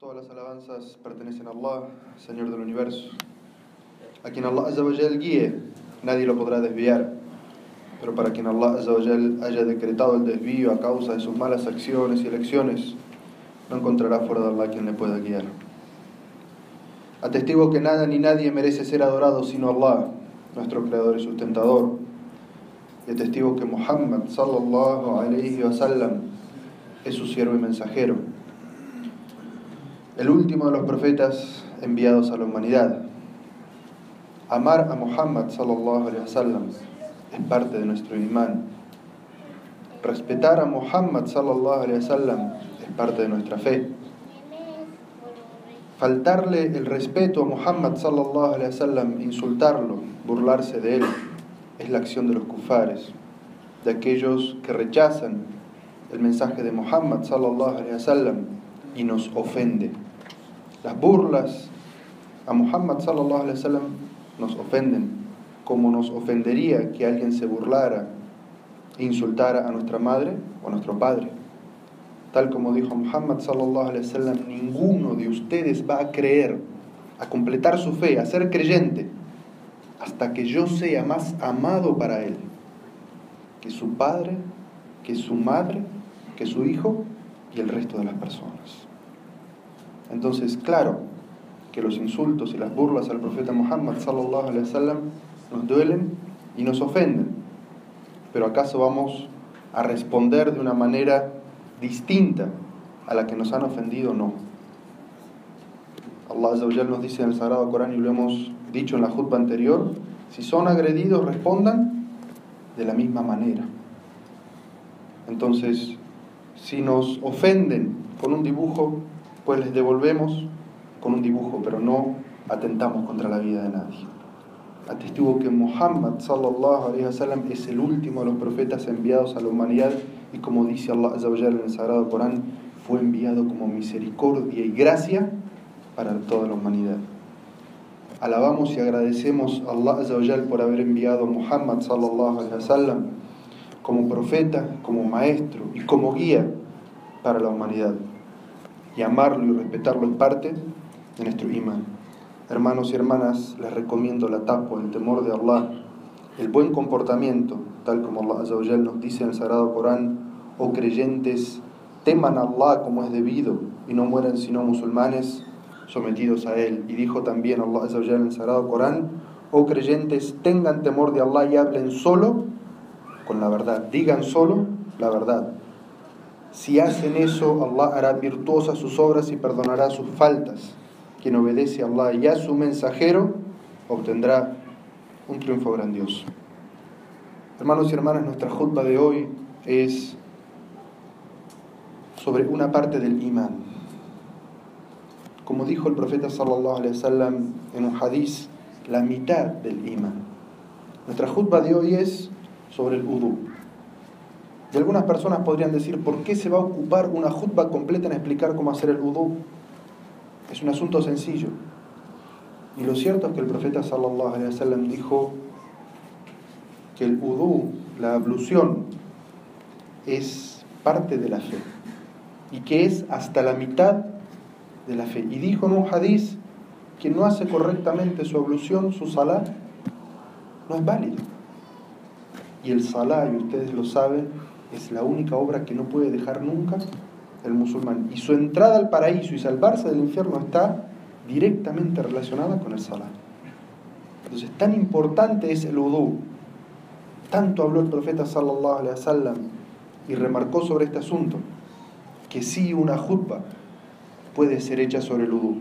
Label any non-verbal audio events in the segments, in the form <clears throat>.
Todas las alabanzas pertenecen a Allah, Señor del universo. A quien Allah Azzawajal guíe, nadie lo podrá desviar. Pero para quien Allah Azzawajal haya decretado el desvío a causa de sus malas acciones y elecciones, no encontrará fuera de Allah quien le pueda guiar. Atestigo que nada ni nadie merece ser adorado sino Allah, nuestro creador y sustentador. Y atestigo que Muhammad alayhi wa sallam es su siervo y mensajero el último de los profetas enviados a la humanidad. Amar a Muhammad sallallahu alaihi wasallam es parte de nuestro imán. Respetar a Muhammad sallallahu alaihi wasallam es parte de nuestra fe. Faltarle el respeto a Muhammad sallallahu alaihi wasallam, insultarlo, burlarse de él, es la acción de los kufares, de aquellos que rechazan el mensaje de Muhammad sallallahu alaihi wasallam y nos ofende. Las burlas a Muhammad sallallahu alaihi wasallam nos ofenden, como nos ofendería que alguien se burlara e insultara a nuestra madre o a nuestro padre. Tal como dijo Muhammad sallallahu alaihi wasallam, ninguno de ustedes va a creer, a completar su fe, a ser creyente, hasta que yo sea más amado para él que su padre, que su madre, que su hijo y el resto de las personas. Entonces, claro que los insultos y las burlas al profeta Muhammad sallallahu alaihi wasallam nos duelen y nos ofenden. Pero ¿acaso vamos a responder de una manera distinta a la que nos han ofendido? No. Allah nos dice en el Sagrado Corán y lo hemos dicho en la jutba anterior, si son agredidos respondan de la misma manera. Entonces, si nos ofenden con un dibujo, pues les devolvemos con un dibujo, pero no atentamos contra la vida de nadie. Atestigo que Muhammad sallallahu alaihi wasallam es el último de los profetas enviados a la humanidad y como dice Allah en el Sagrado Corán, fue enviado como misericordia y gracia para toda la humanidad. Alabamos y agradecemos a Allah por haber enviado a Muhammad sallallahu alaihi wasallam como profeta, como maestro y como guía para la humanidad y amarlo y respetarlo es parte de nuestro imán. Hermanos y hermanas, les recomiendo la taqwa, el temor de Allah, el buen comportamiento, tal como Allah nos dice en el Sagrado Corán, oh creyentes, teman a Allah como es debido y no mueran sino musulmanes sometidos a Él. Y dijo también Allah en el Sagrado Corán, oh creyentes, tengan temor de Allah y hablen solo con la verdad, digan solo la verdad si hacen eso, Allah hará virtuosas sus obras y perdonará sus faltas. Quien obedece a Allah y a su mensajero obtendrá un triunfo grandioso. Hermanos y hermanas, nuestra jutba de hoy es sobre una parte del imán. Como dijo el profeta sallallahu alaihi wasallam en un hadiz, la mitad del imán. Nuestra jutba de hoy es sobre el udú. Y algunas personas podrían decir, ¿por qué se va a ocupar una jutba completa en explicar cómo hacer el udú? Es un asunto sencillo. Y lo cierto es que el profeta sallallahu alaihi wasallam dijo que el udú, la ablución, es parte de la fe y que es hasta la mitad de la fe. Y dijo en un hadiz que no hace correctamente su ablución, su salá, no es válido. Y el salá, y ustedes lo saben, es la única obra que no puede dejar nunca el musulmán. Y su entrada al paraíso y salvarse del infierno está directamente relacionada con el salah. Entonces, tan importante es el udú. Tanto habló el profeta sallallahu alaihi wasallam y remarcó sobre este asunto que sí una jutba puede ser hecha sobre el udú.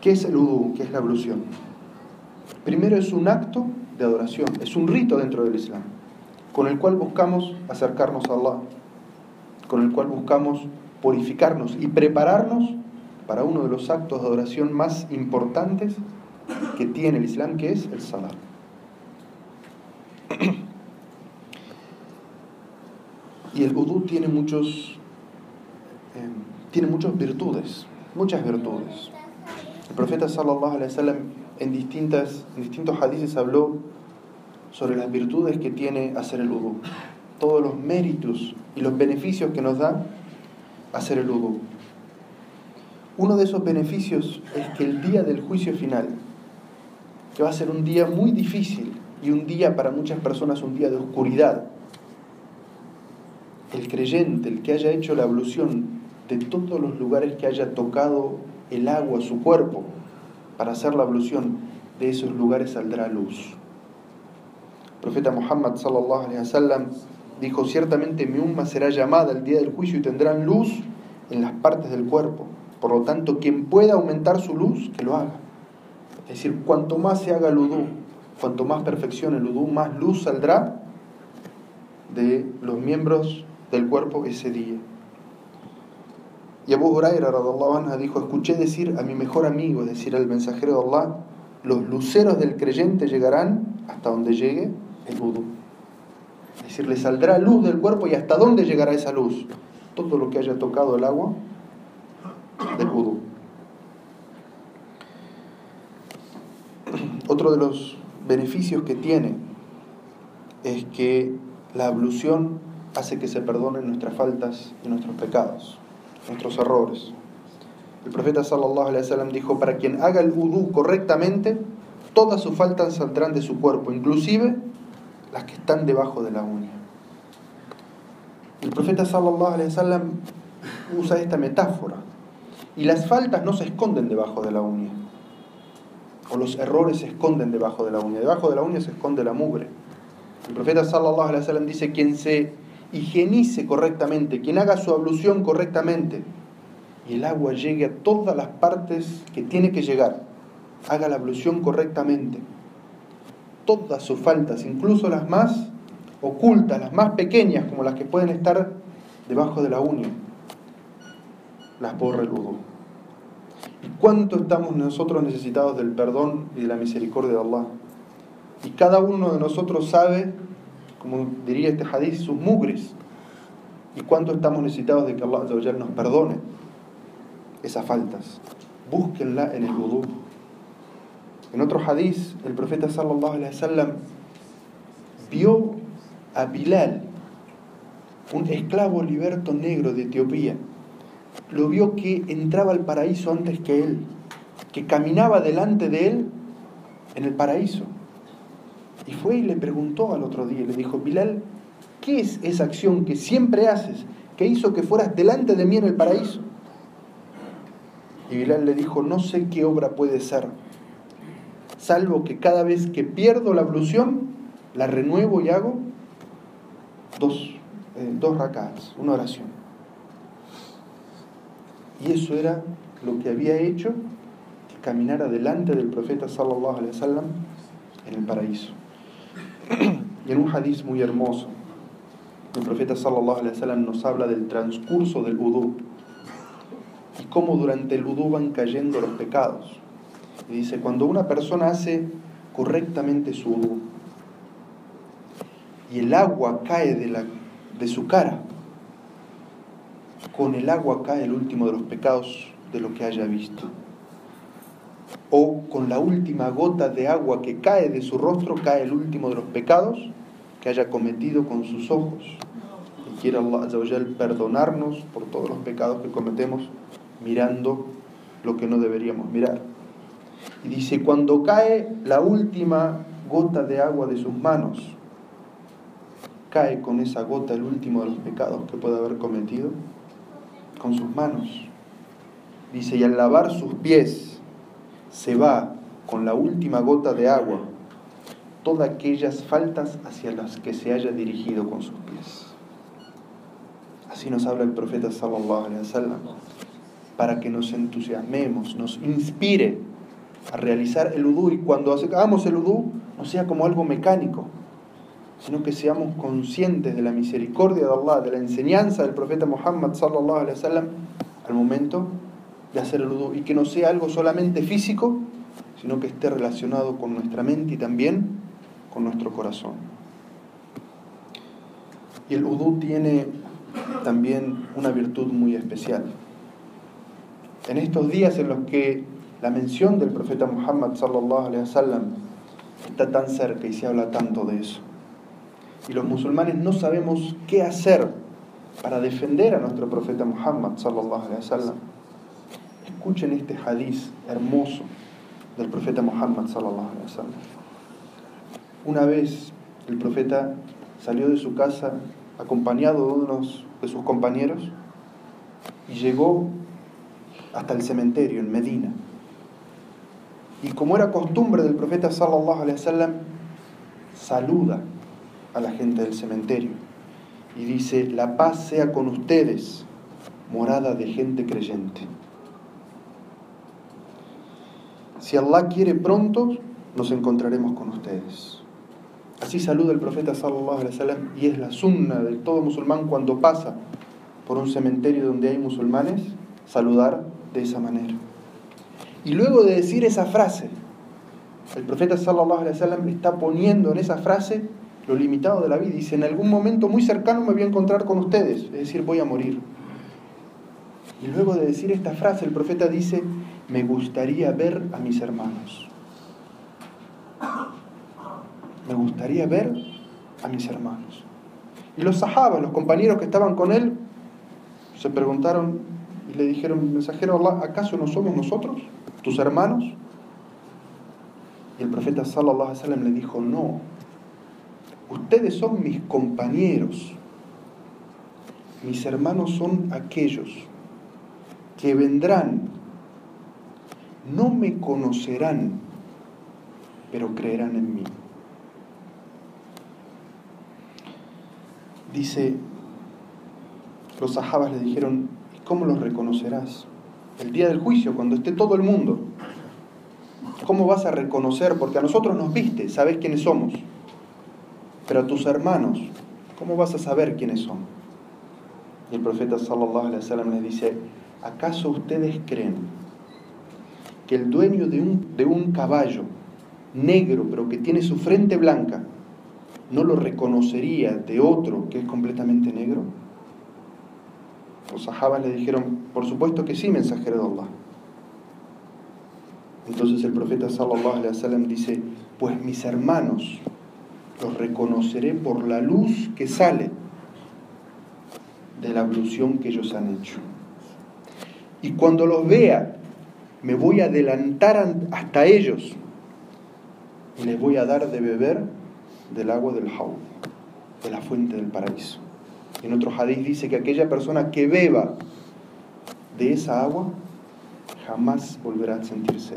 ¿Qué es el udú? ¿Qué es la ablución? Primero es un acto de adoración, es un rito dentro del Islam con el cual buscamos acercarnos a Allah, con el cual buscamos purificarnos y prepararnos para uno de los actos de adoración más importantes que tiene el Islam, que es el Salah. <clears throat> Y el udú tiene eh, tiene muchas virtudes, muchas virtudes. El profeta sallallahu alaihi en distintas distintos hadices habló sobre las virtudes que tiene hacer el udú, todos los méritos y los beneficios que nos da hacer el udú. Uno de esos beneficios es que el día del juicio final, que va a ser un día muy difícil y un día para muchas personas un día de oscuridad, el creyente, el que haya hecho la ablución de todos los lugares que haya tocado el agua, su cuerpo, para hacer la ablución, de esos lugares saldrá luz. Profeta Muhammad sallallahu dijo, ciertamente mi umma será llamada el día del juicio y tendrán luz en las partes del cuerpo. Por lo tanto, quien pueda aumentar su luz, que lo haga. Es decir, cuanto más se haga el udú, cuanto más perfección el udú, más luz saldrá de los miembros del cuerpo ese día. Y Abu Huraira dijo, escuché decir a mi mejor amigo, es decir, al mensajero de Allah, los luceros del creyente llegarán hasta donde llegue el udú. Es decir, le saldrá luz del cuerpo y hasta dónde llegará esa luz. Todo lo que haya tocado el agua del vudú. <clears throat> Otro de los beneficios que tiene es que la ablución hace que se perdonen nuestras faltas y nuestros pecados, nuestros errores. El profeta sallallahu alaihi wasallam dijo, para quien haga el vudú correctamente, todas sus faltas saldrán de su cuerpo, inclusive las que están debajo de la uña. El profeta sallallahu alaihi wasallam usa esta metáfora y las faltas no se esconden debajo de la uña. O los errores se esconden debajo de la uña. Debajo de la uña se esconde la mugre. El profeta sallallahu alaihi wasallam dice quien se higienice correctamente, quien haga su ablución correctamente y el agua llegue a todas las partes que tiene que llegar, haga la ablución correctamente. Todas sus faltas, incluso las más ocultas, las más pequeñas, como las que pueden estar debajo de la uña, las borra el vudú. ¿Y cuánto estamos nosotros necesitados del perdón y de la misericordia de Allah? Y cada uno de nosotros sabe, como diría este hadith, sus mugres. ¿Y cuánto estamos necesitados de que Allah nos perdone esas faltas? Búsquenla en el vudú. En otro hadith, el profeta sallallahu alaihi wasallam vio a Bilal, un esclavo liberto negro de Etiopía, lo vio que entraba al paraíso antes que él, que caminaba delante de él en el paraíso. Y fue y le preguntó al otro día, le dijo, Bilal, ¿qué es esa acción que siempre haces, que hizo que fueras delante de mí en el paraíso? Y Bilal le dijo, no sé qué obra puede ser, salvo que cada vez que pierdo la ablución, la renuevo y hago dos, eh, dos una oración. Y eso era lo que había hecho que caminara delante del profeta sallallahu alaihi wasallam en el paraíso. <clears throat> Y en un hadiz muy hermoso, el profeta sallallahu alaihi wasallam nos habla del transcurso del udú y cómo durante el udú van cayendo los pecados. Y dice, cuando una persona hace correctamente su y el agua cae de, la, de su cara, con el agua cae el último de los pecados de lo que haya visto. O con la última gota de agua que cae de su rostro cae el último de los pecados que haya cometido con sus ojos. Y quiera Allah perdonarnos por todos los pecados que cometemos mirando lo que no deberíamos mirar. Y dice, cuando cae la última gota de agua de sus manos, cae con esa gota el último de los pecados que puede haber cometido con sus manos. Dice, y al lavar sus pies se va con la última gota de agua todas aquellas faltas hacia las que se haya dirigido con sus pies. Así nos habla el profeta sallallahu alaihi para que nos entusiasmemos, nos inspire a realizar el udú y cuando hagamos el udú no sea como algo mecánico, sino que seamos conscientes de la misericordia de Allah, de la enseñanza del profeta Muhammad sallallahu alaihi wasallam al momento de hacer el udú y que no sea algo solamente físico, sino que esté relacionado con nuestra mente y también con nuestro corazón. Y el udú tiene también una virtud muy especial. En estos días en los que la mención del profeta Muhammad sallallahu alaihi wasallam está tan cerca y se habla tanto de eso y los musulmanes no sabemos qué hacer para defender a nuestro profeta Muhammad sallallahu alaihi wasallam. Escuchen este hadiz hermoso del profeta Muhammad sallallahu alaihi wasallam. Una vez el profeta salió de su casa acompañado de uno de sus compañeros y llegó hasta el cementerio en Medina. Y como era costumbre del profeta sallallahu alaihi wasallam, saluda a la gente del cementerio y dice, la paz sea con ustedes, morada de gente creyente. Si Allah quiere pronto, nos encontraremos con ustedes. Así saluda el profeta sallallahu alaihi y es la sunna de todo musulmán cuando pasa por un cementerio donde hay musulmanes, saludar de esa manera. Y luego de decir esa frase, el profeta sallallahu está poniendo en esa frase lo limitado de la vida. Dice, en algún momento muy cercano me voy a encontrar con ustedes, es decir, voy a morir. Y luego de decir esta frase, el profeta dice, me gustaría ver a mis hermanos. Me gustaría ver a mis hermanos. Y los sahabas, los compañeros que estaban con él, se preguntaron y le dijeron, mensajero Allah, ¿acaso no somos nosotros, tus hermanos? Y el profeta sallallahu alaihi wasallam le dijo, no, ustedes son mis compañeros, mis hermanos son aquellos que vendrán, no me conocerán, pero creerán en mí. Dice, los sahabas le dijeron, ¿y cómo los reconocerás? El día del juicio, cuando esté todo el mundo. ¿Cómo vas a reconocer? Porque a nosotros nos viste, sabes quiénes somos. Pero a tus hermanos, ¿cómo vas a saber quiénes son? Y el profeta sallallahu alaihi wasallam les dice, ¿acaso ustedes creen que el dueño de un, de un caballo negro, pero que tiene su frente blanca, no lo reconocería de otro que es completamente negro? Los sahabas le dijeron, por supuesto que sí, mensajero de Allah. Entonces el profeta sallallahu alaihi wasallam dice, pues mis hermanos los reconoceré por la luz que sale de la ablución que ellos han hecho. Y cuando los vea, me voy a adelantar hasta ellos y les voy a dar de beber del agua del Haud, de la fuente del paraíso. En otro hadith dice que aquella persona que beba de esa agua jamás volverá a sentirse.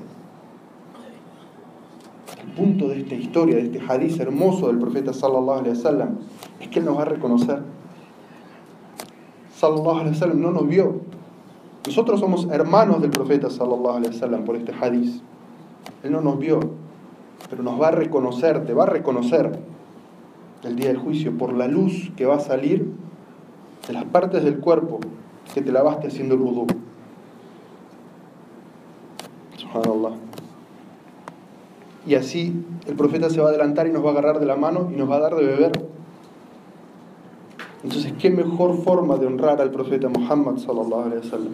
El punto de esta historia, de este hadith hermoso del profeta sallallahu alaihi wasallam, es que él nos va a reconocer. Sallallahu alaihi wasallam no nos vio. Nosotros somos hermanos del profeta sallallahu alaihi wasallam por este hadith. Él no nos vio, pero nos va a reconocer, te va a reconocer el día del juicio por la luz que va a salir de las partes del cuerpo que te lavaste haciendo el wudu. Subhanallah. Y así el profeta se va a adelantar y nos va a agarrar de la mano y nos va a dar de beber. Entonces, ¿qué mejor forma de honrar al profeta Muhammad sallallahu alaihi wasallam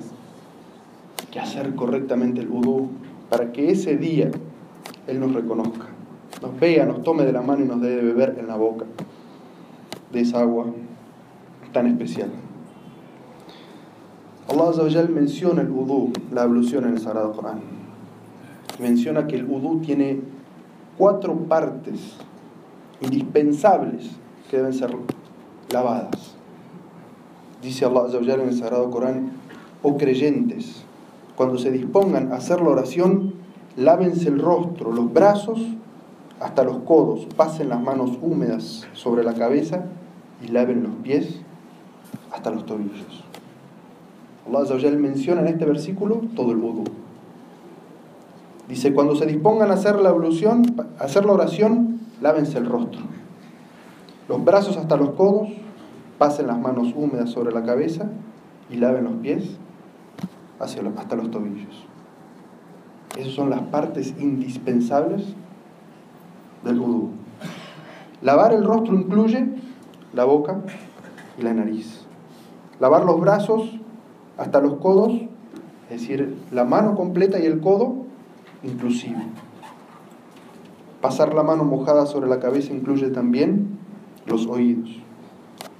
que hacer correctamente el wudu para que ese día él nos reconozca, nos vea, nos tome de la mano y nos dé de beber en la boca de esa agua tan especial. Allah Azza menciona el wudu, la ablución en el Sagrado Corán. Menciona que el wudu tiene cuatro partes indispensables que deben ser lavadas. Dice Allah Azza en el Sagrado Corán, oh creyentes, cuando se dispongan a hacer la oración, lávense el rostro, los brazos hasta los codos, pasen las manos húmedas sobre la cabeza y laven los pies hasta los tobillos. Allah menciona en este versículo todo el vudú. Dice, cuando se dispongan a hacer la ablución, a hacer la oración, lávense el rostro. Los brazos hasta los codos, pasen las manos húmedas sobre la cabeza y laven los pies hacia hasta los tobillos. Esas son las partes indispensables del vudú. Lavar el rostro incluye la boca y la nariz. Lavar los brazos hasta los codos, es decir, la mano completa y el codo inclusive. Pasar la mano mojada sobre la cabeza incluye también los oídos.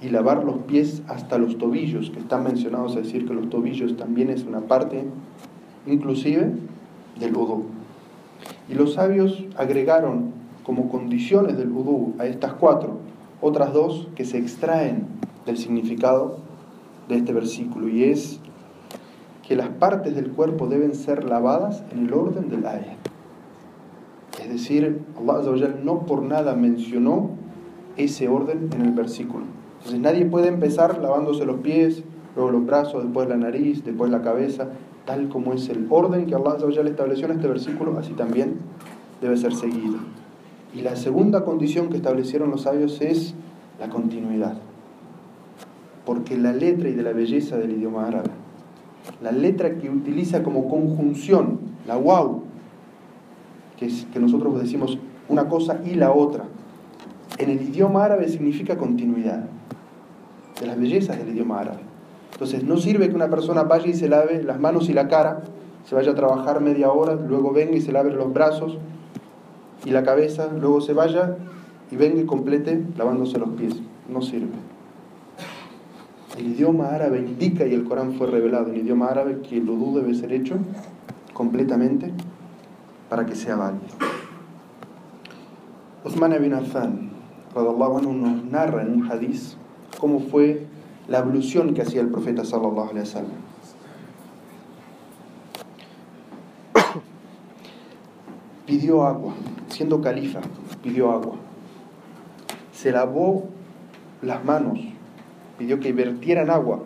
Y lavar los pies hasta los tobillos, que están mencionados a decir que los tobillos también es una parte inclusive del udú. Y los sabios agregaron como condiciones del udú a estas cuatro otras dos que se extraen del significado de este versículo y es que las partes del cuerpo deben ser lavadas en el orden del ayah. Es decir, Allah no por nada mencionó ese orden en el versículo. Entonces nadie puede empezar lavándose los pies, luego los brazos, después la nariz, después la cabeza, tal como es el orden que Allah estableció en este versículo, así también debe ser seguido. Y la segunda condición que establecieron los sabios es la continuidad. Porque la letra y de la belleza del idioma árabe, la letra que utiliza como conjunción, la wow, que, que nosotros decimos una cosa y la otra, en el idioma árabe significa continuidad, de las bellezas del idioma árabe. Entonces no sirve que una persona vaya y se lave las manos y la cara, se vaya a trabajar media hora, luego venga y se lave los brazos y la cabeza, luego se vaya y venga y complete lavándose los pies. No sirve. El idioma árabe indica, y el Corán fue revelado en idioma árabe, que el udú debe ser hecho completamente para que sea válido. Osman ibn Affan, nos narra en un hadiz cómo fue la ablución que hacía el profeta sallallahu alaihi wasallam. <coughs> Pidió agua, siendo califa, pidió agua. Se lavó las manos, pidió que vertieran agua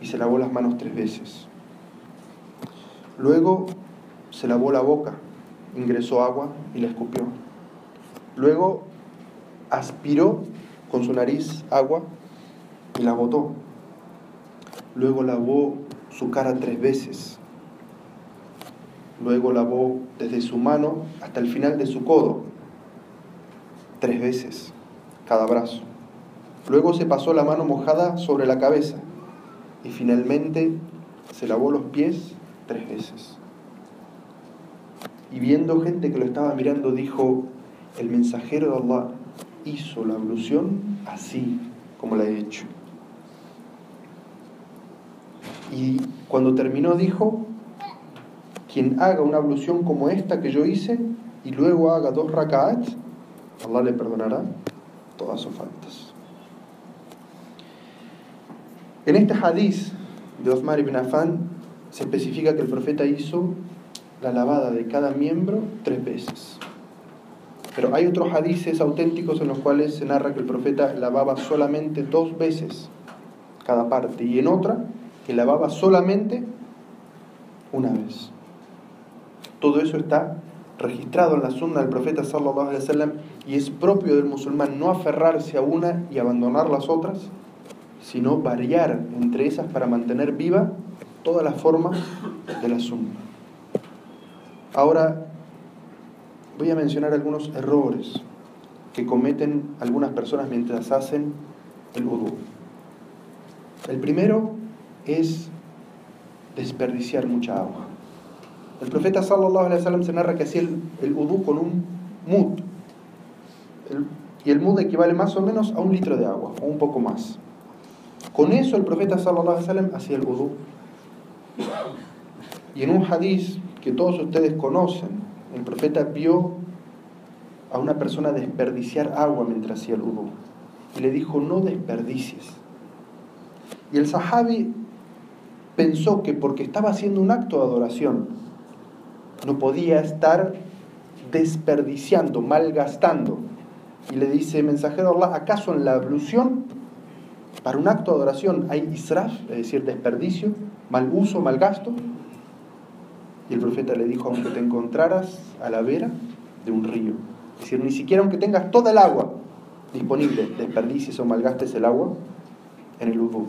y se lavó las manos tres veces. Luego se lavó la boca, ingresó agua y la escupió. Luego aspiró con su nariz agua y la botó. Luego lavó su cara tres veces. Luego lavó desde su mano hasta el final de su codo, tres veces, cada brazo. Luego se pasó la mano mojada sobre la cabeza y finalmente se lavó los pies tres veces. Y viendo gente que lo estaba mirando, dijo, el mensajero de Allah hizo la ablución así como la he hecho. Y cuando terminó dijo, quien haga una ablución como esta que yo hice y luego haga dos raka'at, Allah le perdonará todas sus faltas. En este hadith de Osmar ibn Affan se especifica que el profeta hizo la lavada de cada miembro tres veces. Pero hay otros hadices auténticos en los cuales se narra que el profeta lavaba solamente dos veces cada parte y en otra que lavaba solamente una vez. Todo eso está registrado en la sunna del profeta sallallahu y es propio del musulmán no aferrarse a una y abandonar las otras, sino variar entre esas para mantener viva todas las formas de la sunna. Ahora voy a mencionar algunos errores que cometen algunas personas mientras hacen el vudú. El primero es desperdiciar mucha agua. El profeta sallallahu alaihi wasallam se narra que hacía el, el con un mud. y el mud equivale más o menos a un litro de agua, o un poco más. Con eso el profeta sallallahu hacía el vudú. Y en un hadiz que todos ustedes conocen, el profeta vio a una persona desperdiciar agua mientras hacía el vudú. Y le dijo, no desperdicies. Y el sahabi pensó que porque estaba haciendo un acto de adoración, no podía estar desperdiciando, malgastando. Y le dice, mensajero Allah, ¿acaso en la ablución para un acto de adoración hay israf, es decir, desperdicio, mal uso, mal gasto? Y el profeta le dijo, aunque te encontraras a la vera de un río, es decir, ni siquiera aunque tengas toda el agua disponible, desperdicies o malgastes el agua en el udú.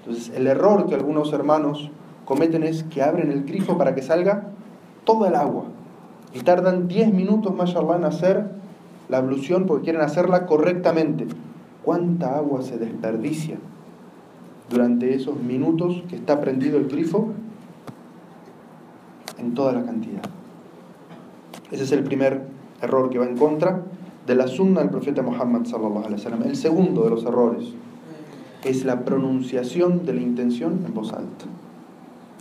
Entonces, el error que algunos hermanos cometen es que abren el grifo para que salga toda el agua. Y tardan 10 minutos, más en hacer la ablución porque quieren hacerla correctamente. ¿Cuánta agua se desperdicia durante esos minutos que está prendido el grifo? En toda la cantidad. Ese es el primer error que va en contra de la sunna del profeta Muhammad sallallahu. El segundo de los errores es la pronunciación de la intención en voz alta.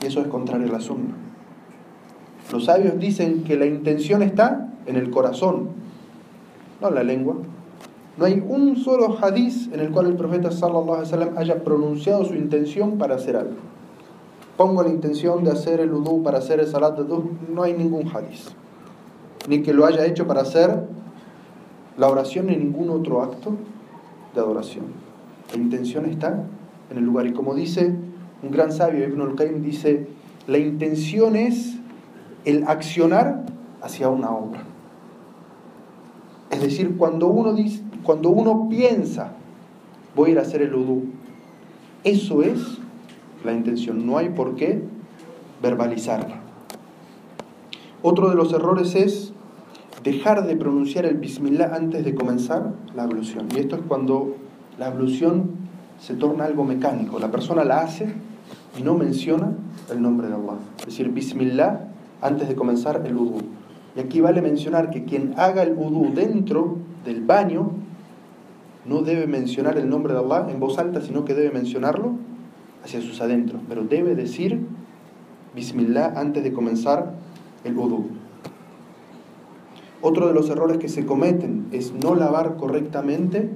Y eso es contrario a la sunna. Los sabios dicen que la intención está en el corazón, no en la lengua. No hay un solo hadiz en el cual el profeta sallallahu alaihi wasallam haya pronunciado su intención para hacer algo. Pongo la intención de hacer el udú para hacer el salat de no hay ningún hadiz. Ni que lo haya hecho para hacer la oración ni ningún otro acto de adoración. La intención está en el lugar. Y como dice un gran sabio, Ibn al-Qayyim, dice, la intención es el accionar hacia una obra. Decir, cuando uno, dice, cuando uno piensa, voy a ir a hacer el udú, eso es la intención, no hay por qué verbalizarla. Otro de los errores es dejar de pronunciar el bismillah antes de comenzar la ablución. Y esto es cuando la ablución se torna algo mecánico. La persona la hace y no menciona el nombre de Allah. Es decir, bismillah antes de comenzar el udú. Y aquí vale mencionar que quien haga el udú dentro del baño no debe mencionar el nombre de Allah en voz alta, sino que debe mencionarlo hacia sus adentros. Pero debe decir Bismillah antes de comenzar el udú. Otro de los errores que se cometen es no lavar correctamente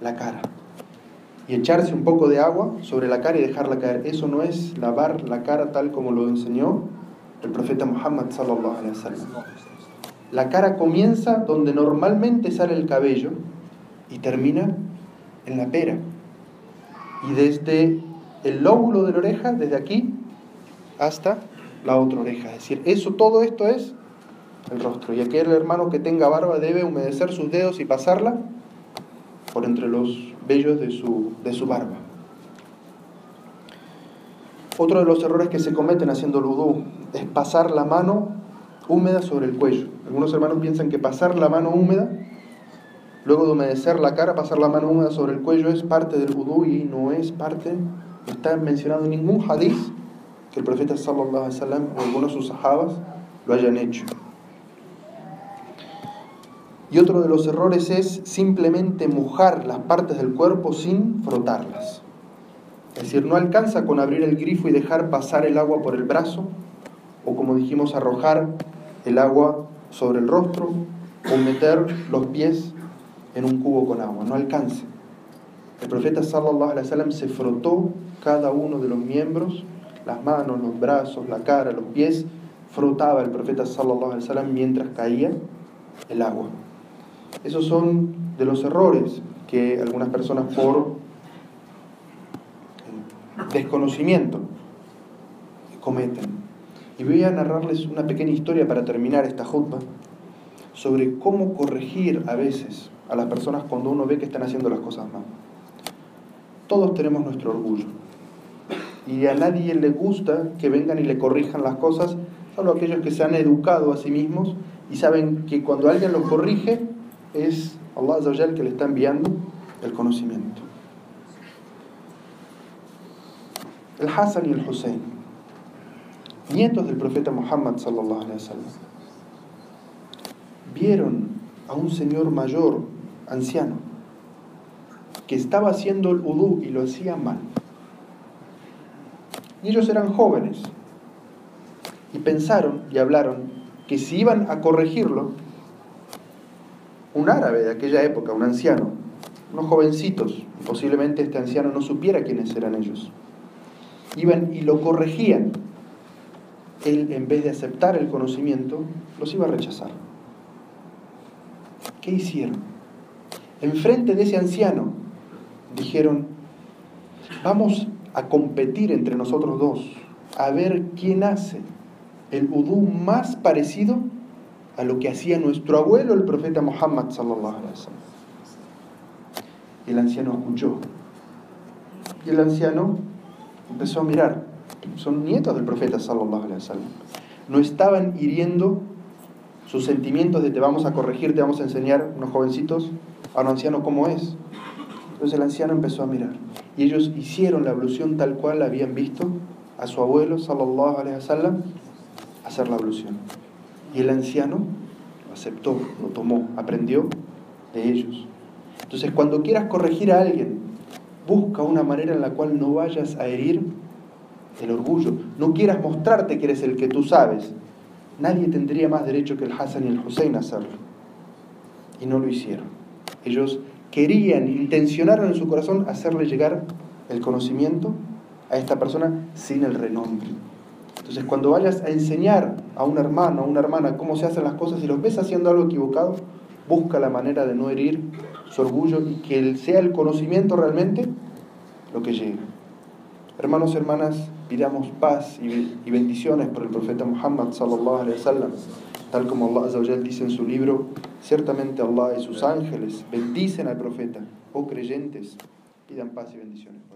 la cara y echarse un poco de agua sobre la cara y dejarla caer. Eso no es lavar la cara tal como lo enseñó el profeta Muhammad sallallahu alaihi wasallam. La cara comienza donde normalmente sale el cabello y termina en la pera. Y desde el lóbulo de la oreja, desde aquí hasta la otra oreja. Es decir, eso, todo esto es el rostro. Y aquel hermano que tenga barba debe humedecer sus dedos y pasarla por entre los vellos de su, de su barba. Otro de los errores que se cometen haciendo el es pasar la mano húmeda sobre el cuello. Algunos hermanos piensan que pasar la mano húmeda Luego de humedecer la cara, pasar la mano húmeda sobre el cuello es parte del vudú y no es parte, no está mencionado en ningún hadith que el profeta sallallahu alaihi wasallam o algunos de sus sahabas lo hayan hecho. Y otro de los errores es simplemente mojar las partes del cuerpo sin frotarlas. Es decir, no alcanza con abrir el grifo y dejar pasar el agua por el brazo, o como dijimos, arrojar el agua sobre el rostro, o meter los pies en un cubo con agua, no alcanza. El profeta sallallahu alaihi wasallam se frotó cada uno de los miembros, las manos, los brazos, la cara, los pies, frotaba el profeta sallallahu alaihi wasallam mientras caía el agua. Esos son de los errores que algunas personas por desconocimiento cometen. Y voy a narrarles una pequeña historia para terminar esta jutba sobre cómo corregir a veces a las personas cuando uno ve que están haciendo las cosas mal. Todos tenemos nuestro orgullo. Y a nadie le gusta que vengan y le corrijan las cosas, solo aquellos que se han educado a sí mismos y saben que cuando alguien los corrige es Allah el que le está enviando el conocimiento. El Hassan y el Hussein, nietos del profeta Muhammad sallallahu alaihi wasallam, vieron a un señor mayor anciano, que estaba haciendo el udú y lo hacía mal. Y ellos eran jóvenes. Y pensaron y hablaron que si iban a corregirlo, un árabe de aquella época, un anciano, unos jovencitos, posiblemente este anciano no supiera quiénes eran ellos, iban y lo corregían, él en vez de aceptar el conocimiento, los iba a rechazar. ¿Qué hicieron? enfrente de ese anciano, dijeron, vamos a competir entre nosotros dos, a ver quién hace el udú más parecido a lo que hacía nuestro abuelo, el profeta Muhammad el anciano escuchó. Y el anciano empezó a mirar. Son nietos del profeta sallallahu alaihi wasallam. No estaban hiriendo sus sentimientos de te vamos a corregir, te vamos a enseñar, unos jovencitos, a un anciano cómo es. Entonces el anciano empezó a mirar. Y ellos hicieron la ablución tal cual habían visto a su abuelo, sallallahu alaihi wasallam, hacer la ablución. Y el anciano aceptó, lo tomó, aprendió de ellos. Entonces cuando quieras corregir a alguien, busca una manera en la cual no vayas a herir el orgullo. No quieras mostrarte que eres el que tú sabes. Nadie tendría más derecho que el Hassan y el Hussein a hacerlo. Y no lo hicieron. Ellos querían, intencionaron en su corazón hacerle llegar el conocimiento a esta persona sin el renombre. Entonces, cuando vayas a enseñar a un hermano, a una hermana, cómo se hacen las cosas y los ves haciendo algo equivocado, busca la manera de no herir su orgullo y que sea el conocimiento realmente lo que llegue. Hermanos hermanas, pidamos paz y bendiciones por el profeta Muhammad sallallahu alaihi wasallam, tal como Allah dice en su libro, ciertamente Allah y sus ángeles bendicen al profeta, oh creyentes, pidan paz y bendiciones.